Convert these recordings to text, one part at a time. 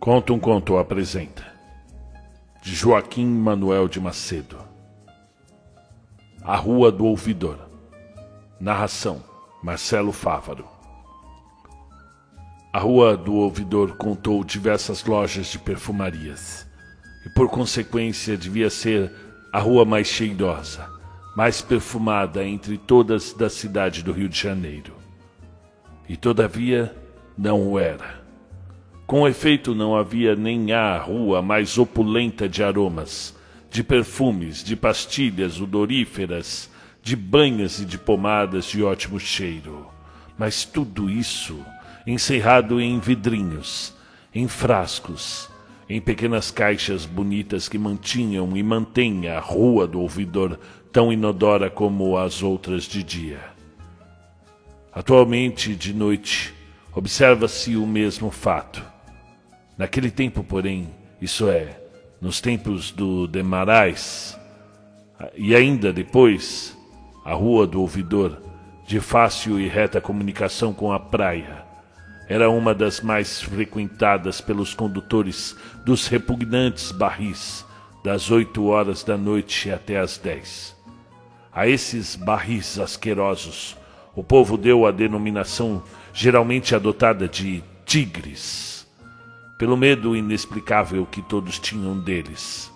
Conta um conto apresenta. De Joaquim Manuel de Macedo. A Rua do Ouvidor. Narração: Marcelo Fávaro. A Rua do Ouvidor contou diversas lojas de perfumarias e, por consequência, devia ser a rua mais cheirosa, mais perfumada entre todas da cidade do Rio de Janeiro. E, todavia, não o era. Com efeito, não havia nem a rua mais opulenta de aromas, de perfumes, de pastilhas odoríferas, de banhas e de pomadas de ótimo cheiro. Mas tudo isso encerrado em vidrinhos, em frascos, em pequenas caixas bonitas que mantinham e mantêm a rua do ouvidor tão inodora como as outras de dia. Atualmente, de noite, observa-se o mesmo fato Naquele tempo, porém, isso é, nos tempos do Demarais, e ainda depois, a Rua do Ouvidor, de fácil e reta comunicação com a praia, era uma das mais frequentadas pelos condutores dos repugnantes barris, das oito horas da noite até as dez. A esses barris asquerosos, o povo deu a denominação geralmente adotada de tigres pelo medo inexplicável que todos tinham deles.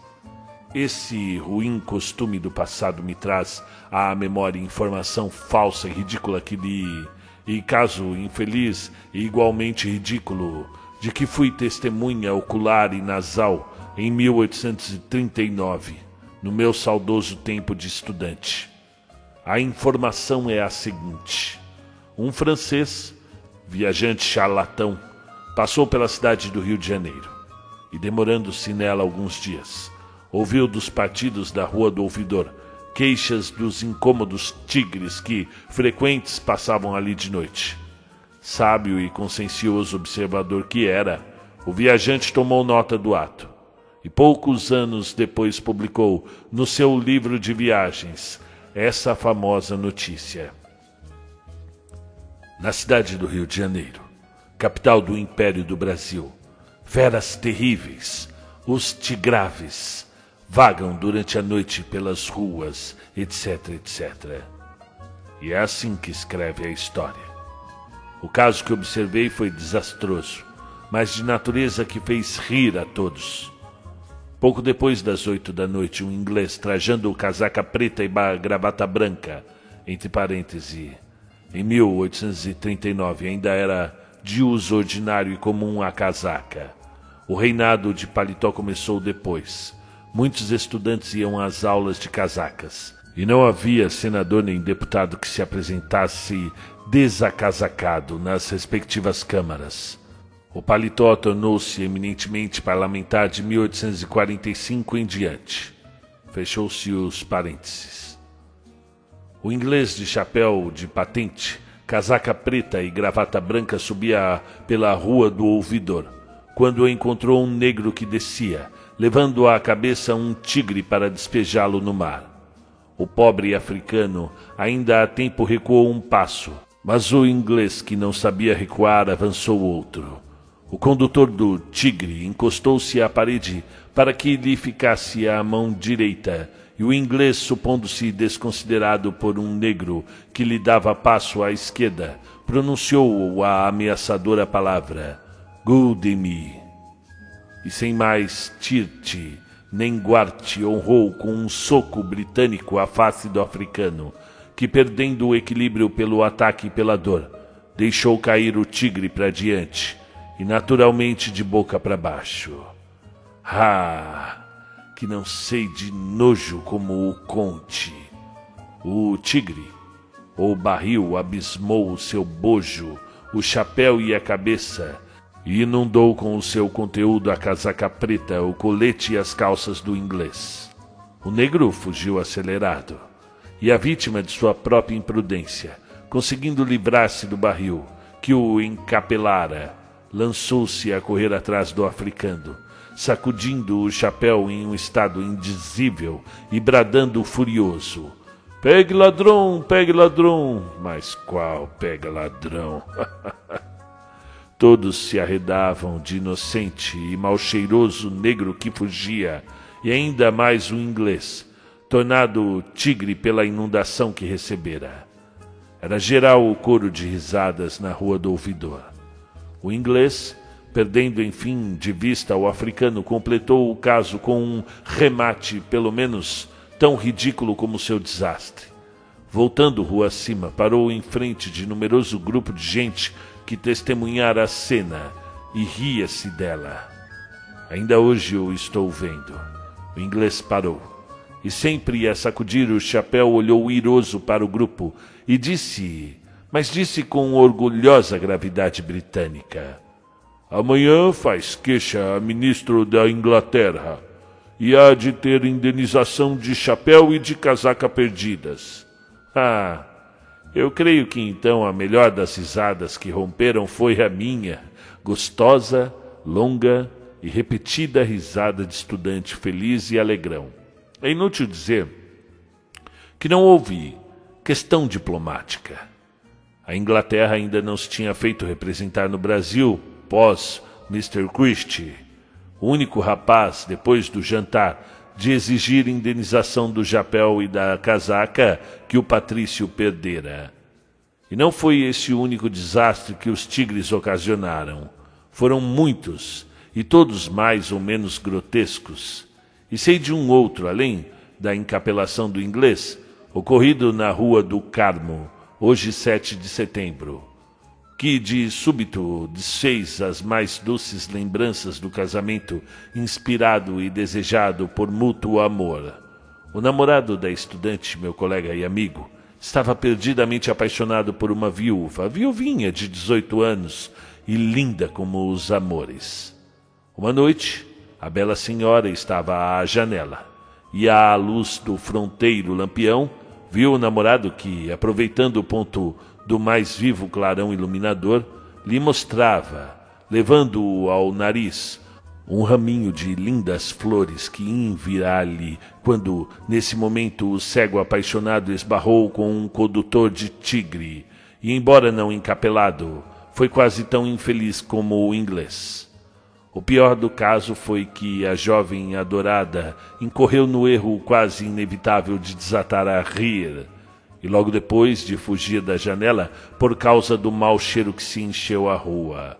Esse ruim costume do passado me traz à memória informação falsa e ridícula que li, e caso infeliz e igualmente ridículo, de que fui testemunha ocular e nasal em 1839, no meu saudoso tempo de estudante. A informação é a seguinte: um francês, viajante charlatão, Passou pela cidade do Rio de Janeiro e, demorando-se nela alguns dias, ouviu dos partidos da Rua do Ouvidor queixas dos incômodos tigres que, frequentes, passavam ali de noite. Sábio e consciencioso observador que era, o viajante tomou nota do ato e poucos anos depois publicou no seu livro de viagens essa famosa notícia. Na cidade do Rio de Janeiro, capital do Império do Brasil. Feras terríveis, os tigraves, vagam durante a noite pelas ruas, etc, etc. E é assim que escreve a história. O caso que observei foi desastroso, mas de natureza que fez rir a todos. Pouco depois das oito da noite, um inglês trajando casaca preta e gravata branca, entre parênteses, em 1839 ainda era de uso ordinário e comum à casaca. O reinado de paletó começou depois. Muitos estudantes iam às aulas de casacas, e não havia senador nem deputado que se apresentasse desacasacado nas respectivas câmaras. O paletó tornou-se eminentemente parlamentar de 1845 em diante. Fechou-se os parênteses. O inglês de chapéu de patente casaca preta e gravata branca, subia pela rua do ouvidor, quando encontrou um negro que descia, levando à cabeça um tigre para despejá-lo no mar. O pobre africano ainda há tempo recuou um passo, mas o inglês, que não sabia recuar, avançou outro. O condutor do tigre encostou-se à parede para que lhe ficasse a mão direita e o inglês, supondo-se desconsiderado por um negro que lhe dava passo à esquerda, pronunciou a ameaçadora palavra Good-me. E sem mais tirte nem guarte honrou com um soco britânico a face do africano, que perdendo o equilíbrio pelo ataque e pela dor, deixou cair o tigre para diante e naturalmente de boca para baixo. Ah! Que não sei de nojo como o conte. O tigre, ou barril, abismou o seu bojo, o chapéu e a cabeça, e inundou com o seu conteúdo a casaca preta, o colete e as calças do inglês. O negro fugiu acelerado, e a vítima de sua própria imprudência, conseguindo livrar-se do barril que o encapelara, lançou-se a correr atrás do africano, sacudindo o chapéu em um estado indizível e bradando furioso: Pegue ladrão, pegue ladrão! Mas qual pega ladrão? Todos se arredavam de inocente e mal cheiroso negro que fugia, e ainda mais o inglês, tornado tigre pela inundação que recebera. Era geral o coro de risadas na rua do ouvidor. O inglês, perdendo enfim de vista o africano, completou o caso com um remate, pelo menos tão ridículo como seu desastre. Voltando rua acima, parou em frente de numeroso grupo de gente que testemunhara a cena e ria-se dela. Ainda hoje o estou vendo. O inglês parou e, sempre a sacudir o chapéu, olhou iroso para o grupo e disse, mas disse com orgulhosa gravidade britânica: Amanhã faz queixa a ministro da Inglaterra e há de ter indenização de chapéu e de casaca perdidas. Ah, eu creio que então a melhor das risadas que romperam foi a minha, gostosa, longa e repetida risada de estudante feliz e alegrão. É inútil dizer que não houve questão diplomática. A Inglaterra ainda não se tinha feito representar no Brasil pós Mr. Christie, o único rapaz, depois do jantar, de exigir indenização do chapéu e da casaca que o Patrício perdera. E não foi esse o único desastre que os tigres ocasionaram. Foram muitos, e todos mais ou menos grotescos. E sei de um outro, além da encapelação do inglês, ocorrido na Rua do Carmo, hoje 7 de setembro, que de súbito desfez as mais doces lembranças do casamento inspirado e desejado por mútuo amor. O namorado da estudante, meu colega e amigo, estava perdidamente apaixonado por uma viúva, viuvinha de 18 anos e linda como os amores. Uma noite, a bela senhora estava à janela e, à luz do fronteiro lampião, viu o namorado que, aproveitando o ponto do mais vivo clarão iluminador, lhe mostrava, levando-o ao nariz, um raminho de lindas flores que invirar-lhe quando, nesse momento, o cego apaixonado esbarrou com um condutor de tigre, e, embora não encapelado, foi quase tão infeliz como o inglês. O pior do caso foi que a jovem adorada incorreu no erro quase inevitável de desatar a rir, e logo depois de fugir da janela por causa do mau cheiro que se encheu a rua.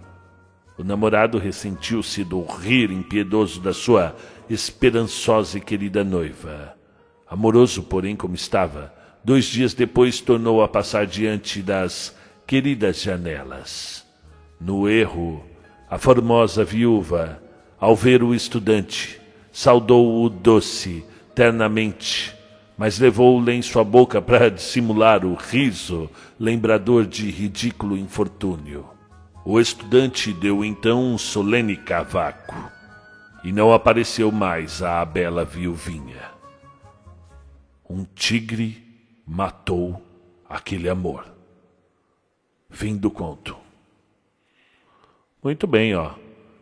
O namorado ressentiu-se do rir impiedoso da sua esperançosa e querida noiva. Amoroso, porém, como estava, dois dias depois tornou a passar diante das queridas janelas. No erro, a formosa viúva, ao ver o estudante, saudou-o doce, ternamente, mas levou o lenço à boca para dissimular o riso, lembrador de ridículo infortúnio. O estudante deu então um solene cavaco e não apareceu mais a bela viuvinha. Um tigre matou aquele amor. Fim do conto. Muito bem, ó.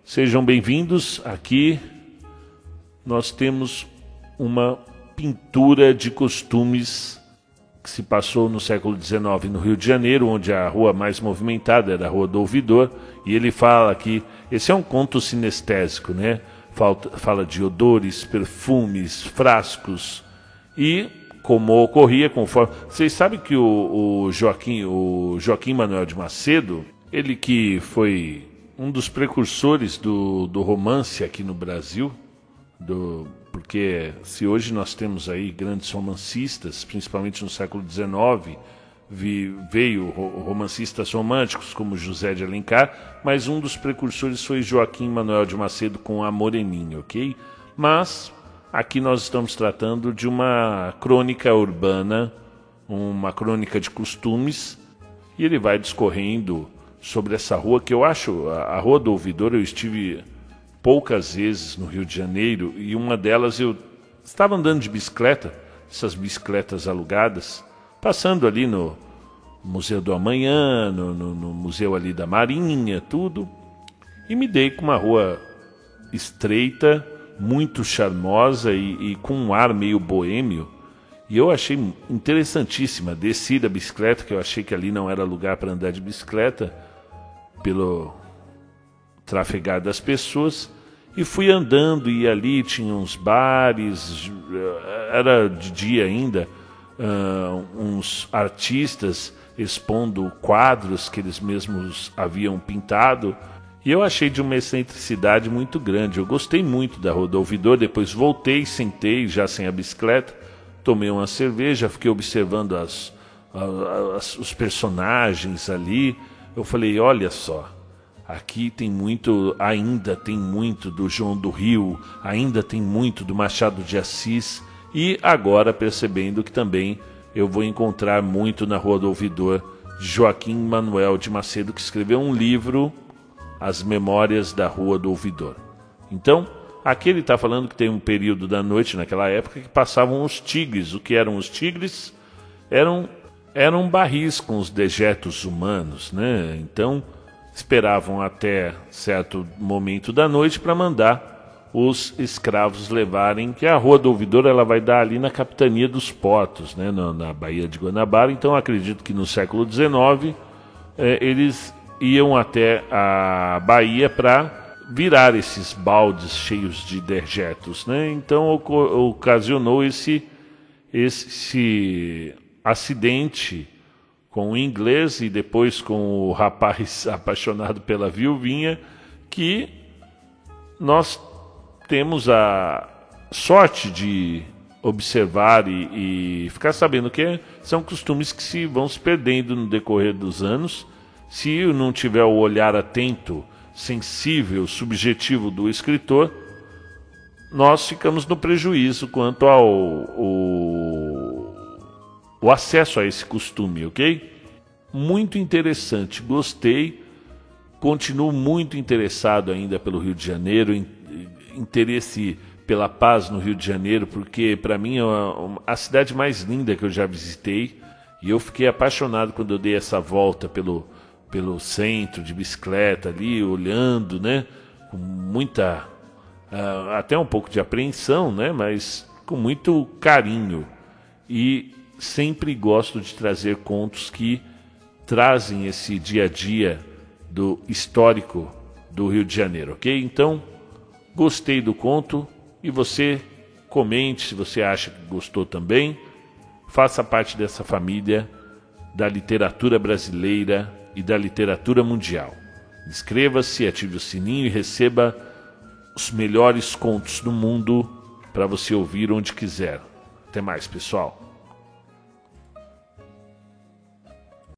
Sejam bem-vindos. Aqui nós temos uma pintura de costumes que se passou no século XIX no Rio de Janeiro, onde a rua mais movimentada era a Rua do Ouvidor, e ele fala que esse é um conto sinestésico, né? fala de odores, perfumes, frascos e como ocorria conforme vocês sabem que o, o Joaquim o Joaquim Manuel de Macedo ele que foi um dos precursores do, do romance aqui no Brasil, do, porque se hoje nós temos aí grandes romancistas, principalmente no século XIX, veio romancistas românticos como José de Alencar, mas um dos precursores foi Joaquim Manuel de Macedo com A Moreninha, ok? Mas aqui nós estamos tratando de uma crônica urbana, uma crônica de costumes, e ele vai discorrendo sobre essa rua que eu acho, a Rua do Ouvidor, eu estive poucas vezes no Rio de Janeiro e uma delas eu estava andando de bicicleta, essas bicicletas alugadas, passando ali no Museu do Amanhã, no, no, no Museu ali da Marinha, tudo, e me dei com uma rua estreita, muito charmosa e, e com um ar meio boêmio. E eu achei interessantíssima. Desci da bicicleta, que eu achei que ali não era lugar para andar de bicicleta pelo trafegar das pessoas e fui andando e ali tinha uns bares, era de dia ainda, uh, uns artistas expondo quadros que eles mesmos haviam pintado. E eu achei de uma excentricidade muito grande. Eu gostei muito da Ouvidor. Depois voltei, sentei, já sem a bicicleta, tomei uma cerveja, fiquei observando as, as, os personagens ali. Eu falei: olha só, Aqui tem muito, ainda tem muito do João do Rio, ainda tem muito do Machado de Assis e agora percebendo que também eu vou encontrar muito na Rua do Ouvidor Joaquim Manuel de Macedo que escreveu um livro As Memórias da Rua do Ouvidor. Então, aqui ele está falando que tem um período da noite naquela época que passavam os tigres. O que eram os tigres? Eram eram barris com os dejetos humanos, né? Então esperavam até certo momento da noite para mandar os escravos levarem, que a Rua do Ouvidor ela vai dar ali na capitania dos portos, né, na, na Baía de Guanabara. Então acredito que no século XIX eh, eles iam até a Bahia para virar esses baldes cheios de dejetos, né? Então ocasionou esse esse acidente com o inglês e depois com o rapaz apaixonado pela viuvinha, que nós temos a sorte de observar e, e, ficar sabendo que são costumes que se vão se perdendo no decorrer dos anos. Se não tiver o olhar atento, sensível, subjetivo do escritor, nós ficamos no prejuízo quanto ao, ao o acesso a esse costume, ok? Muito interessante, gostei, continuo muito interessado ainda pelo Rio de Janeiro, interesse pela paz no Rio de Janeiro, porque para mim é a cidade mais linda que eu já visitei e eu fiquei apaixonado quando eu dei essa volta pelo, pelo centro de bicicleta ali, olhando, né, com muita, uh, até um pouco de apreensão, né, mas com muito carinho. E sempre gosto de trazer contos que trazem esse dia a dia do histórico do Rio de Janeiro, ok? Então, gostei do conto e você comente se você acha que gostou também. Faça parte dessa família da literatura brasileira e da literatura mundial. Inscreva-se, ative o sininho e receba os melhores contos do mundo para você ouvir onde quiser. Até mais, pessoal.